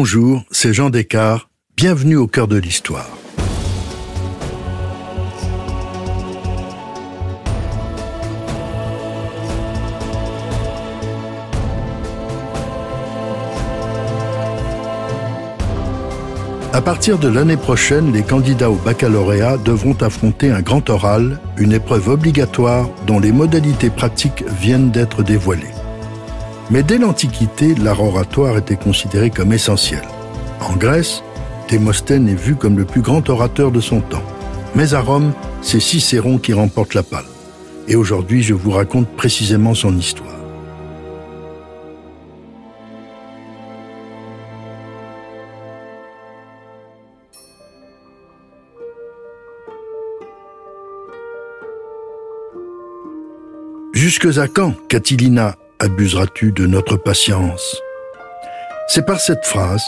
Bonjour, c'est Jean Descartes. Bienvenue au cœur de l'histoire. À partir de l'année prochaine, les candidats au baccalauréat devront affronter un grand oral, une épreuve obligatoire dont les modalités pratiques viennent d'être dévoilées. Mais dès l'Antiquité, l'art oratoire était considéré comme essentiel. En Grèce, Démosthène est vu comme le plus grand orateur de son temps. Mais à Rome, c'est Cicéron qui remporte la palme. Et aujourd'hui, je vous raconte précisément son histoire. Jusque à quand, Catilina, abuseras-tu de notre patience C'est par cette phrase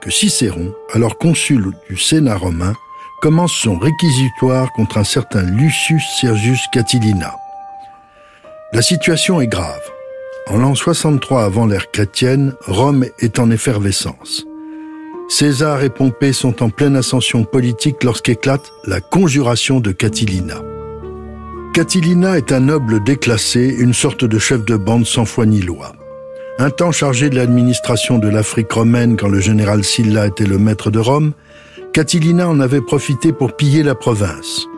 que Cicéron, alors consul du Sénat romain, commence son réquisitoire contre un certain Lucius Sergius Catilina. La situation est grave. En l'an 63 avant l'ère chrétienne, Rome est en effervescence. César et Pompée sont en pleine ascension politique lorsqu'éclate la conjuration de Catilina. Catilina est un noble déclassé, une sorte de chef de bande sans foi ni loi. Un temps chargé de l'administration de l'Afrique romaine quand le général Sylla était le maître de Rome, Catilina en avait profité pour piller la province.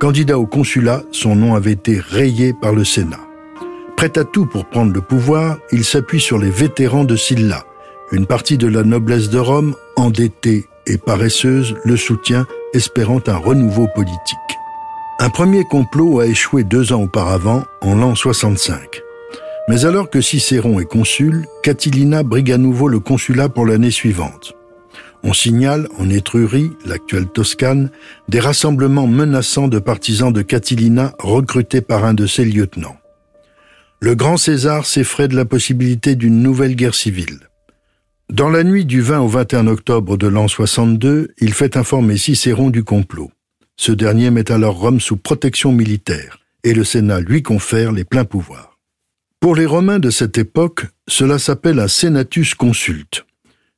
Candidat au consulat, son nom avait été rayé par le Sénat. Prêt à tout pour prendre le pouvoir, il s'appuie sur les vétérans de Sylla. Une partie de la noblesse de Rome, endettée et paresseuse, le soutient, espérant un renouveau politique. Un premier complot a échoué deux ans auparavant, en l'an 65. Mais alors que Cicéron est consul, Catilina brigue à nouveau le consulat pour l'année suivante. On signale, en Étrurie, l'actuelle Toscane, des rassemblements menaçants de partisans de Catilina recrutés par un de ses lieutenants. Le grand César s'effraie de la possibilité d'une nouvelle guerre civile. Dans la nuit du 20 au 21 octobre de l'an 62, il fait informer Cicéron du complot. Ce dernier met alors Rome sous protection militaire, et le Sénat lui confère les pleins pouvoirs. Pour les Romains de cette époque, cela s'appelle un senatus consulte.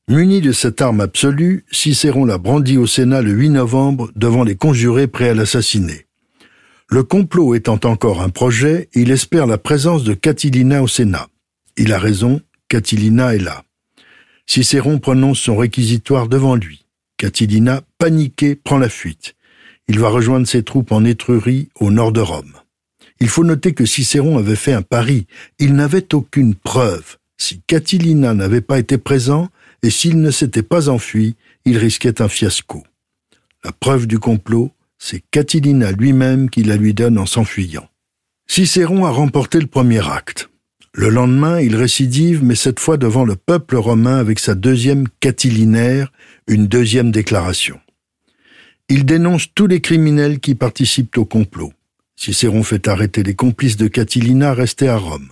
Muni de cette arme absolue, Cicéron la brandit au Sénat le 8 novembre devant les conjurés prêts à l'assassiner. Le complot étant encore un projet, il espère la présence de Catilina au Sénat. Il a raison, Catilina est là. Cicéron prononce son réquisitoire devant lui. Catilina, paniqué, prend la fuite. Il va rejoindre ses troupes en Étrurie, au nord de Rome. Il faut noter que Cicéron avait fait un pari. Il n'avait aucune preuve. Si Catilina n'avait pas été présent, et s'il ne s'était pas enfui, il risquait un fiasco. La preuve du complot, c'est Catilina lui-même qui la lui donne en s'enfuyant. Cicéron a remporté le premier acte. Le lendemain, il récidive, mais cette fois devant le peuple romain avec sa deuxième catilinaire, une deuxième déclaration. Il dénonce tous les criminels qui participent au complot. Cicéron fait arrêter les complices de Catilina restés à Rome.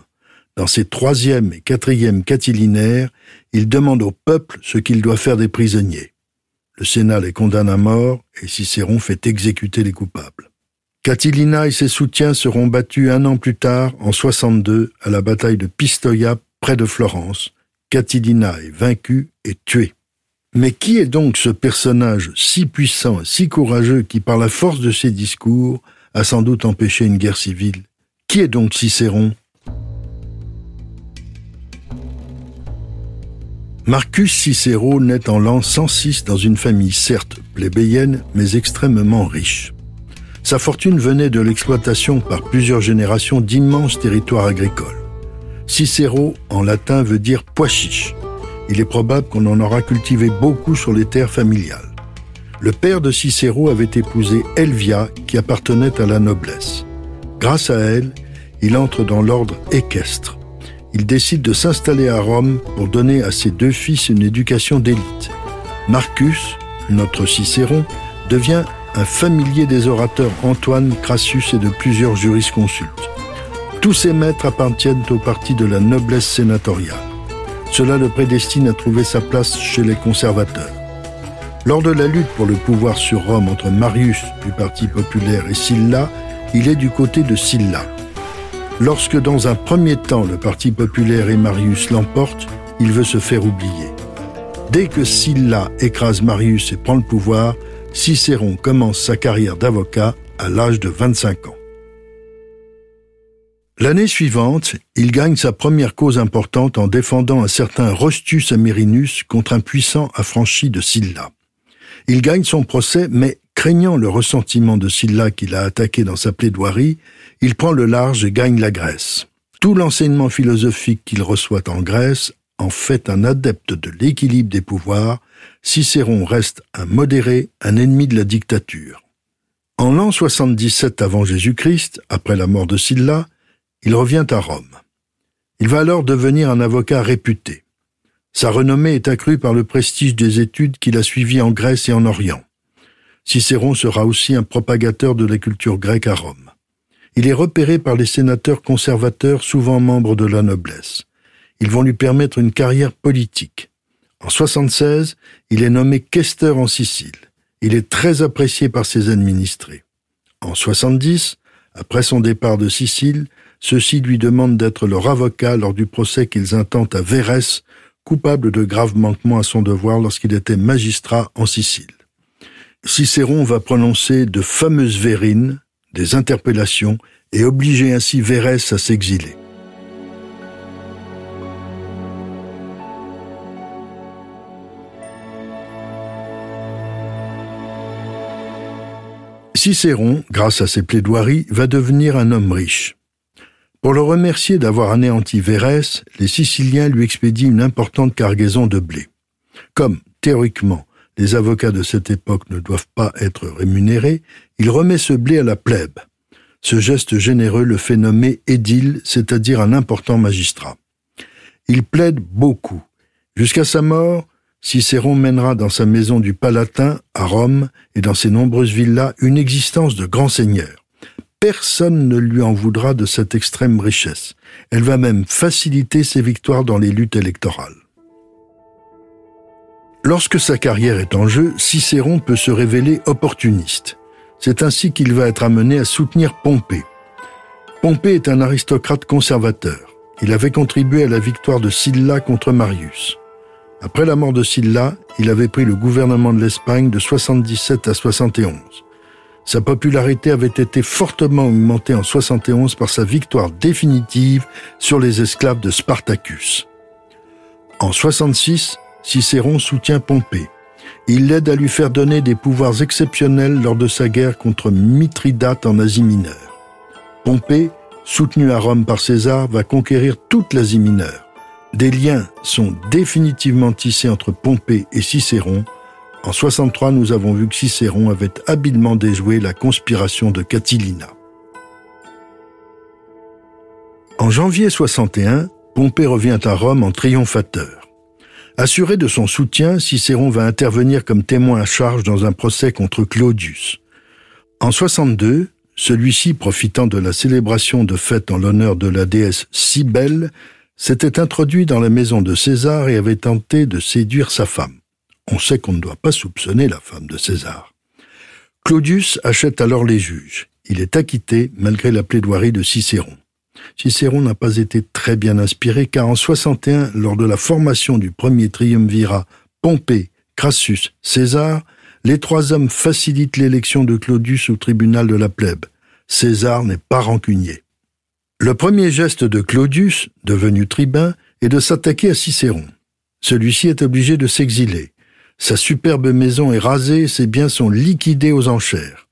Dans ses troisième et quatrième catilinaires, il demande au peuple ce qu'il doit faire des prisonniers. Le Sénat les condamne à mort et Cicéron fait exécuter les coupables. Catilina et ses soutiens seront battus un an plus tard, en 62, à la bataille de Pistoia, près de Florence. Catilina est vaincu et tué. Mais qui est donc ce personnage si puissant, si courageux, qui par la force de ses discours a sans doute empêché une guerre civile? Qui est donc Cicéron? Marcus Cicéro naît en l'an 106 dans une famille certes plébéienne, mais extrêmement riche. Sa fortune venait de l'exploitation par plusieurs générations d'immenses territoires agricoles. Cicéro, en latin, veut dire pois il est probable qu'on en aura cultivé beaucoup sur les terres familiales. Le père de Cicéro avait épousé Elvia, qui appartenait à la noblesse. Grâce à elle, il entre dans l'ordre équestre. Il décide de s'installer à Rome pour donner à ses deux fils une éducation d'élite. Marcus, notre Cicéron, devient un familier des orateurs Antoine, Crassus et de plusieurs jurisconsultes. Tous ces maîtres appartiennent au parti de la noblesse sénatoriale. Cela le prédestine à trouver sa place chez les conservateurs. Lors de la lutte pour le pouvoir sur Rome entre Marius du Parti populaire et Sylla, il est du côté de Sylla. Lorsque dans un premier temps le Parti populaire et Marius l'emportent, il veut se faire oublier. Dès que Sylla écrase Marius et prend le pouvoir, Cicéron commence sa carrière d'avocat à l'âge de 25 ans. L'année suivante, il gagne sa première cause importante en défendant un certain Rostus Amerinus contre un puissant affranchi de Sylla. Il gagne son procès, mais craignant le ressentiment de Sylla qu'il a attaqué dans sa plaidoirie, il prend le large et gagne la Grèce. Tout l'enseignement philosophique qu'il reçoit en Grèce en fait un adepte de l'équilibre des pouvoirs, Cicéron reste un modéré, un ennemi de la dictature. En l'an 77 avant Jésus-Christ, après la mort de Sylla, il revient à Rome. Il va alors devenir un avocat réputé. Sa renommée est accrue par le prestige des études qu'il a suivies en Grèce et en Orient. Cicéron sera aussi un propagateur de la culture grecque à Rome. Il est repéré par les sénateurs conservateurs, souvent membres de la noblesse. Ils vont lui permettre une carrière politique. En 76, il est nommé questeur en Sicile. Il est très apprécié par ses administrés. En 70, après son départ de Sicile, ceux-ci lui demandent d'être leur avocat lors du procès qu'ils intentent à Vérès, coupable de graves manquements à son devoir lorsqu'il était magistrat en Sicile. Cicéron va prononcer de fameuses vérines, des interpellations, et obliger ainsi Vérès à s'exiler. Cicéron, grâce à ses plaidoiries, va devenir un homme riche. Pour le remercier d'avoir anéanti Vérès, les Siciliens lui expédient une importante cargaison de blé. Comme, théoriquement, les avocats de cette époque ne doivent pas être rémunérés, il remet ce blé à la plèbe. Ce geste généreux le fait nommer édile, c'est-à-dire un important magistrat. Il plaide beaucoup. Jusqu'à sa mort, Cicéron mènera dans sa maison du Palatin, à Rome, et dans ses nombreuses villas, une existence de grand seigneur personne ne lui en voudra de cette extrême richesse. Elle va même faciliter ses victoires dans les luttes électorales. Lorsque sa carrière est en jeu, Cicéron peut se révéler opportuniste. C'est ainsi qu'il va être amené à soutenir Pompée. Pompée est un aristocrate conservateur. Il avait contribué à la victoire de Sylla contre Marius. Après la mort de Sylla, il avait pris le gouvernement de l'Espagne de 77 à 71. Sa popularité avait été fortement augmentée en 71 par sa victoire définitive sur les esclaves de Spartacus. En 66, Cicéron soutient Pompée. Il l'aide à lui faire donner des pouvoirs exceptionnels lors de sa guerre contre Mithridate en Asie mineure. Pompée, soutenu à Rome par César, va conquérir toute l'Asie mineure. Des liens sont définitivement tissés entre Pompée et Cicéron, en 63, nous avons vu que Cicéron avait habilement déjoué la conspiration de Catilina. En janvier 61, Pompée revient à Rome en triomphateur. Assuré de son soutien, Cicéron va intervenir comme témoin à charge dans un procès contre Claudius. En 62, celui-ci, profitant de la célébration de fête en l'honneur de la déesse Cybèle, s'était introduit dans la maison de César et avait tenté de séduire sa femme on sait qu'on ne doit pas soupçonner la femme de César. Claudius achète alors les juges. Il est acquitté malgré la plaidoirie de Cicéron. Cicéron n'a pas été très bien inspiré car en 61, lors de la formation du premier triumvirat Pompée, Crassus, César, les trois hommes facilitent l'élection de Claudius au tribunal de la plèbe. César n'est pas rancunier. Le premier geste de Claudius, devenu tribun, est de s'attaquer à Cicéron. Celui-ci est obligé de s'exiler. Sa superbe maison est rasée, ses biens sont liquidés aux enchères.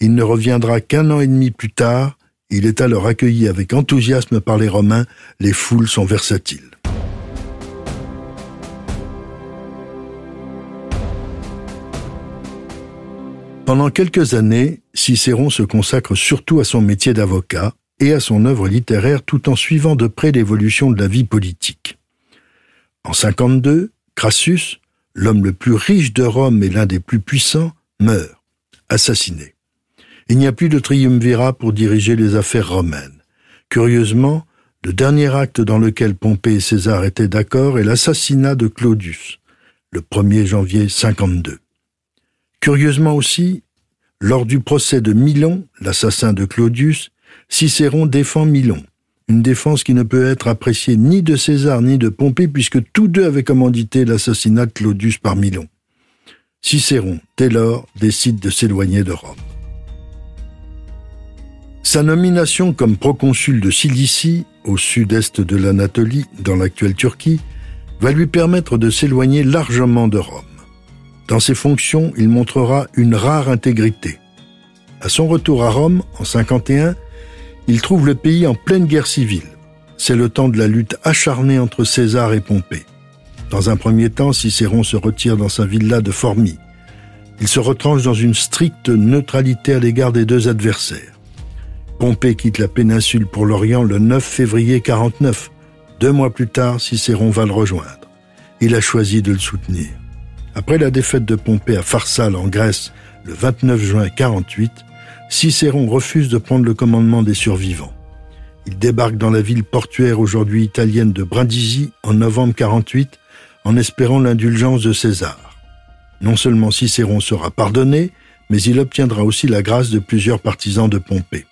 Il ne reviendra qu'un an et demi plus tard, il est alors accueilli avec enthousiasme par les Romains, les foules sont versatiles. Pendant quelques années, Cicéron se consacre surtout à son métier d'avocat et à son œuvre littéraire tout en suivant de près l'évolution de la vie politique. En 52, Crassus, l'homme le plus riche de Rome et l'un des plus puissants, meurt, assassiné. Il n'y a plus de triumvirat pour diriger les affaires romaines. Curieusement, le dernier acte dans lequel Pompée et César étaient d'accord est l'assassinat de Claudius, le 1er janvier 52. Curieusement aussi, lors du procès de Milon, l'assassin de Claudius, Cicéron défend Milon. Une défense qui ne peut être appréciée ni de César ni de Pompée puisque tous deux avaient commandité l'assassinat de Claudius par Milon. Cicéron, dès lors, décide de s'éloigner de Rome. Sa nomination comme proconsul de Cilicie, au sud-est de l'Anatolie, dans l'actuelle Turquie, va lui permettre de s'éloigner largement de Rome. Dans ses fonctions, il montrera une rare intégrité. À son retour à Rome, en 51, il trouve le pays en pleine guerre civile. C'est le temps de la lutte acharnée entre César et Pompée. Dans un premier temps, Cicéron se retire dans sa villa de Formie. Il se retranche dans une stricte neutralité à l'égard des deux adversaires. Pompée quitte la péninsule pour l'Orient le 9 février 49. Deux mois plus tard, Cicéron va le rejoindre. Il a choisi de le soutenir. Après la défaite de Pompée à Pharsale en Grèce le 29 juin 48, Cicéron refuse de prendre le commandement des survivants. Il débarque dans la ville portuaire aujourd'hui italienne de Brindisi en novembre 48 en espérant l'indulgence de César. Non seulement Cicéron sera pardonné, mais il obtiendra aussi la grâce de plusieurs partisans de Pompée.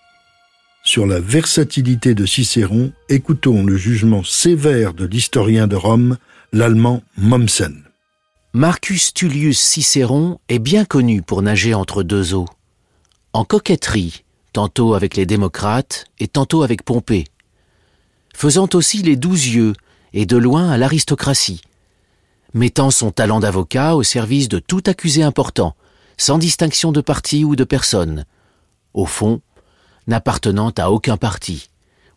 Sur la versatilité de Cicéron, écoutons le jugement sévère de l'historien de Rome, l'allemand Mommsen. Marcus Tullius Cicéron est bien connu pour nager entre deux eaux en coquetterie, tantôt avec les démocrates et tantôt avec Pompée, faisant aussi les douze yeux et de loin à l'aristocratie, mettant son talent d'avocat au service de tout accusé important, sans distinction de parti ou de personne, au fond, n'appartenant à aucun parti,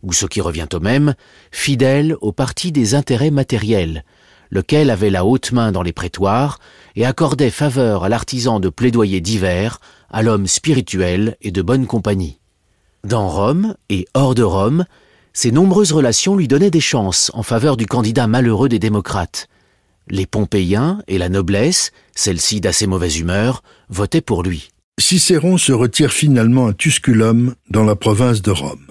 ou ce qui revient au même, fidèle au parti des intérêts matériels, lequel avait la haute main dans les prétoires et accordait faveur à l'artisan de plaidoyer divers, à l'homme spirituel et de bonne compagnie. Dans Rome et hors de Rome, ses nombreuses relations lui donnaient des chances en faveur du candidat malheureux des démocrates. Les Pompéiens et la noblesse, celle-ci d'assez mauvaise humeur, votaient pour lui. Cicéron se retire finalement à Tusculum, dans la province de Rome.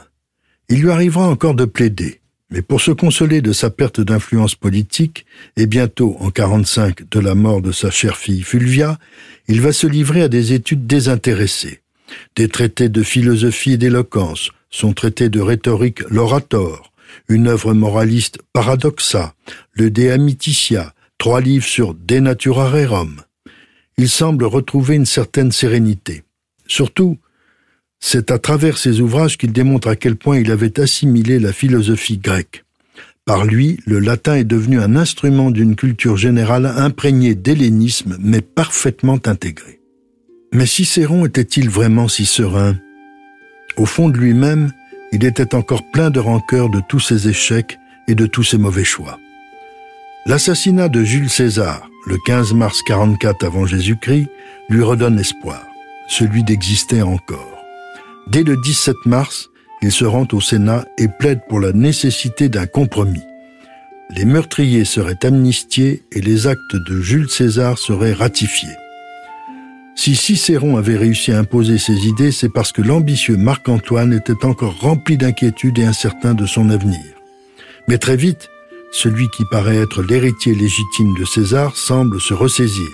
Il lui arrivera encore de plaider, mais pour se consoler de sa perte d'influence politique, et bientôt en 45 de la mort de sa chère fille Fulvia, il va se livrer à des études désintéressées. Des traités de philosophie et d'éloquence, son traité de rhétorique L'Orator, une œuvre moraliste Paradoxa, le De Amititia, trois livres sur De Natura Rerum. Il semble retrouver une certaine sérénité. Surtout, c'est à travers ses ouvrages qu'il démontre à quel point il avait assimilé la philosophie grecque. Par lui, le latin est devenu un instrument d'une culture générale imprégnée d'hellénisme mais parfaitement intégrée. Mais Cicéron était-il vraiment si serein? Au fond de lui-même, il était encore plein de rancœur de tous ses échecs et de tous ses mauvais choix. L'assassinat de Jules César, le 15 mars 44 avant Jésus-Christ, lui redonne espoir, celui d'exister encore. Dès le 17 mars, il se rend au Sénat et plaide pour la nécessité d'un compromis. Les meurtriers seraient amnistiés et les actes de Jules César seraient ratifiés. Si Cicéron avait réussi à imposer ses idées, c'est parce que l'ambitieux Marc-Antoine était encore rempli d'inquiétude et incertain de son avenir. Mais très vite, celui qui paraît être l'héritier légitime de César semble se ressaisir.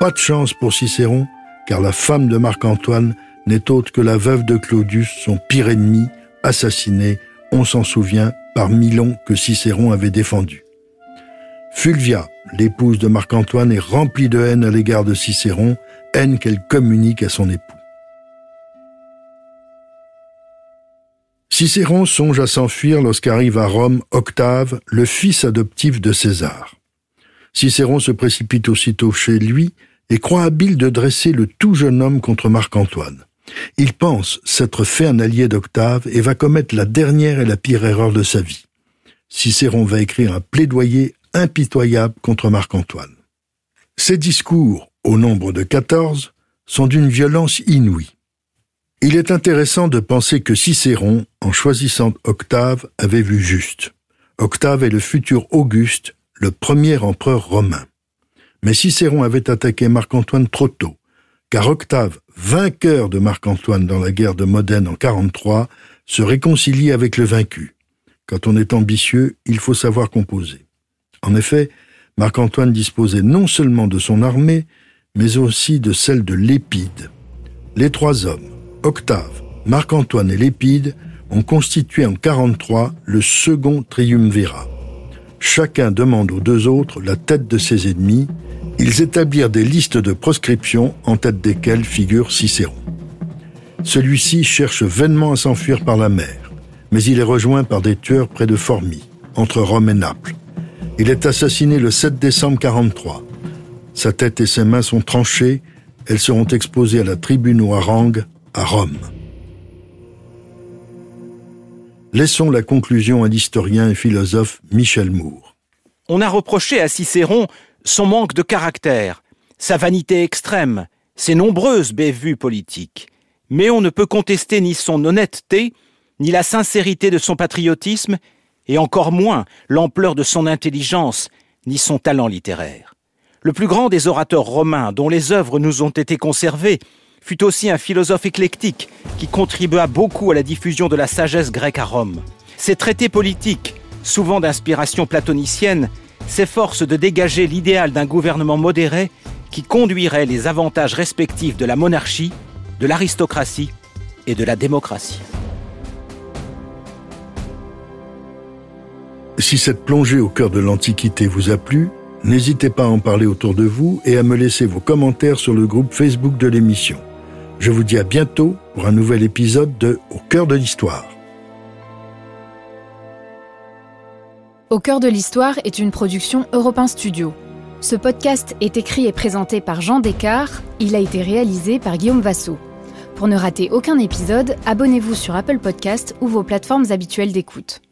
Pas de chance pour Cicéron, car la femme de Marc-Antoine n'est autre que la veuve de Claudius, son pire ennemi, assassiné, on s'en souvient, par Milon que Cicéron avait défendu. Fulvia, l'épouse de Marc-Antoine, est remplie de haine à l'égard de Cicéron, haine qu'elle communique à son époux. Cicéron songe à s'enfuir lorsqu'arrive à Rome Octave, le fils adoptif de César. Cicéron se précipite aussitôt chez lui et croit habile de dresser le tout jeune homme contre Marc-Antoine. Il pense s'être fait un allié d'Octave et va commettre la dernière et la pire erreur de sa vie. Cicéron va écrire un plaidoyer impitoyable contre Marc-Antoine. Ses discours, au nombre de quatorze, sont d'une violence inouïe. Il est intéressant de penser que Cicéron, en choisissant Octave, avait vu juste. Octave est le futur Auguste, le premier empereur romain. Mais Cicéron avait attaqué Marc-Antoine trop tôt, car Octave, vainqueur de Marc-Antoine dans la guerre de Modène en 43, se réconcilie avec le vaincu. Quand on est ambitieux, il faut savoir composer. En effet, Marc-Antoine disposait non seulement de son armée, mais aussi de celle de Lépide. Les trois hommes, Octave, Marc-Antoine et Lépide, ont constitué en 43 le second triumvirat. Chacun demande aux deux autres la tête de ses ennemis. Ils établirent des listes de proscription en tête desquelles figure Cicéron. Celui-ci cherche vainement à s'enfuir par la mer, mais il est rejoint par des tueurs près de Formi, entre Rome et Naples. Il est assassiné le 7 décembre 43. Sa tête et ses mains sont tranchées, elles seront exposées à la tribune ou à à Rome. Laissons la conclusion à l'historien et philosophe Michel Moore. On a reproché à Cicéron son manque de caractère, sa vanité extrême, ses nombreuses bévues politiques. Mais on ne peut contester ni son honnêteté, ni la sincérité de son patriotisme, et encore moins l'ampleur de son intelligence, ni son talent littéraire. Le plus grand des orateurs romains dont les œuvres nous ont été conservées fut aussi un philosophe éclectique qui contribua beaucoup à la diffusion de la sagesse grecque à Rome. Ses traités politiques, souvent d'inspiration platonicienne, s'efforcent de dégager l'idéal d'un gouvernement modéré qui conduirait les avantages respectifs de la monarchie, de l'aristocratie et de la démocratie. Si cette plongée au cœur de l'Antiquité vous a plu, n'hésitez pas à en parler autour de vous et à me laisser vos commentaires sur le groupe Facebook de l'émission. Je vous dis à bientôt pour un nouvel épisode de Au cœur de l'histoire. Au cœur de l'histoire est une production Europe Studio. Ce podcast est écrit et présenté par Jean Descartes. Il a été réalisé par Guillaume Vassot. Pour ne rater aucun épisode, abonnez-vous sur Apple Podcast ou vos plateformes habituelles d'écoute.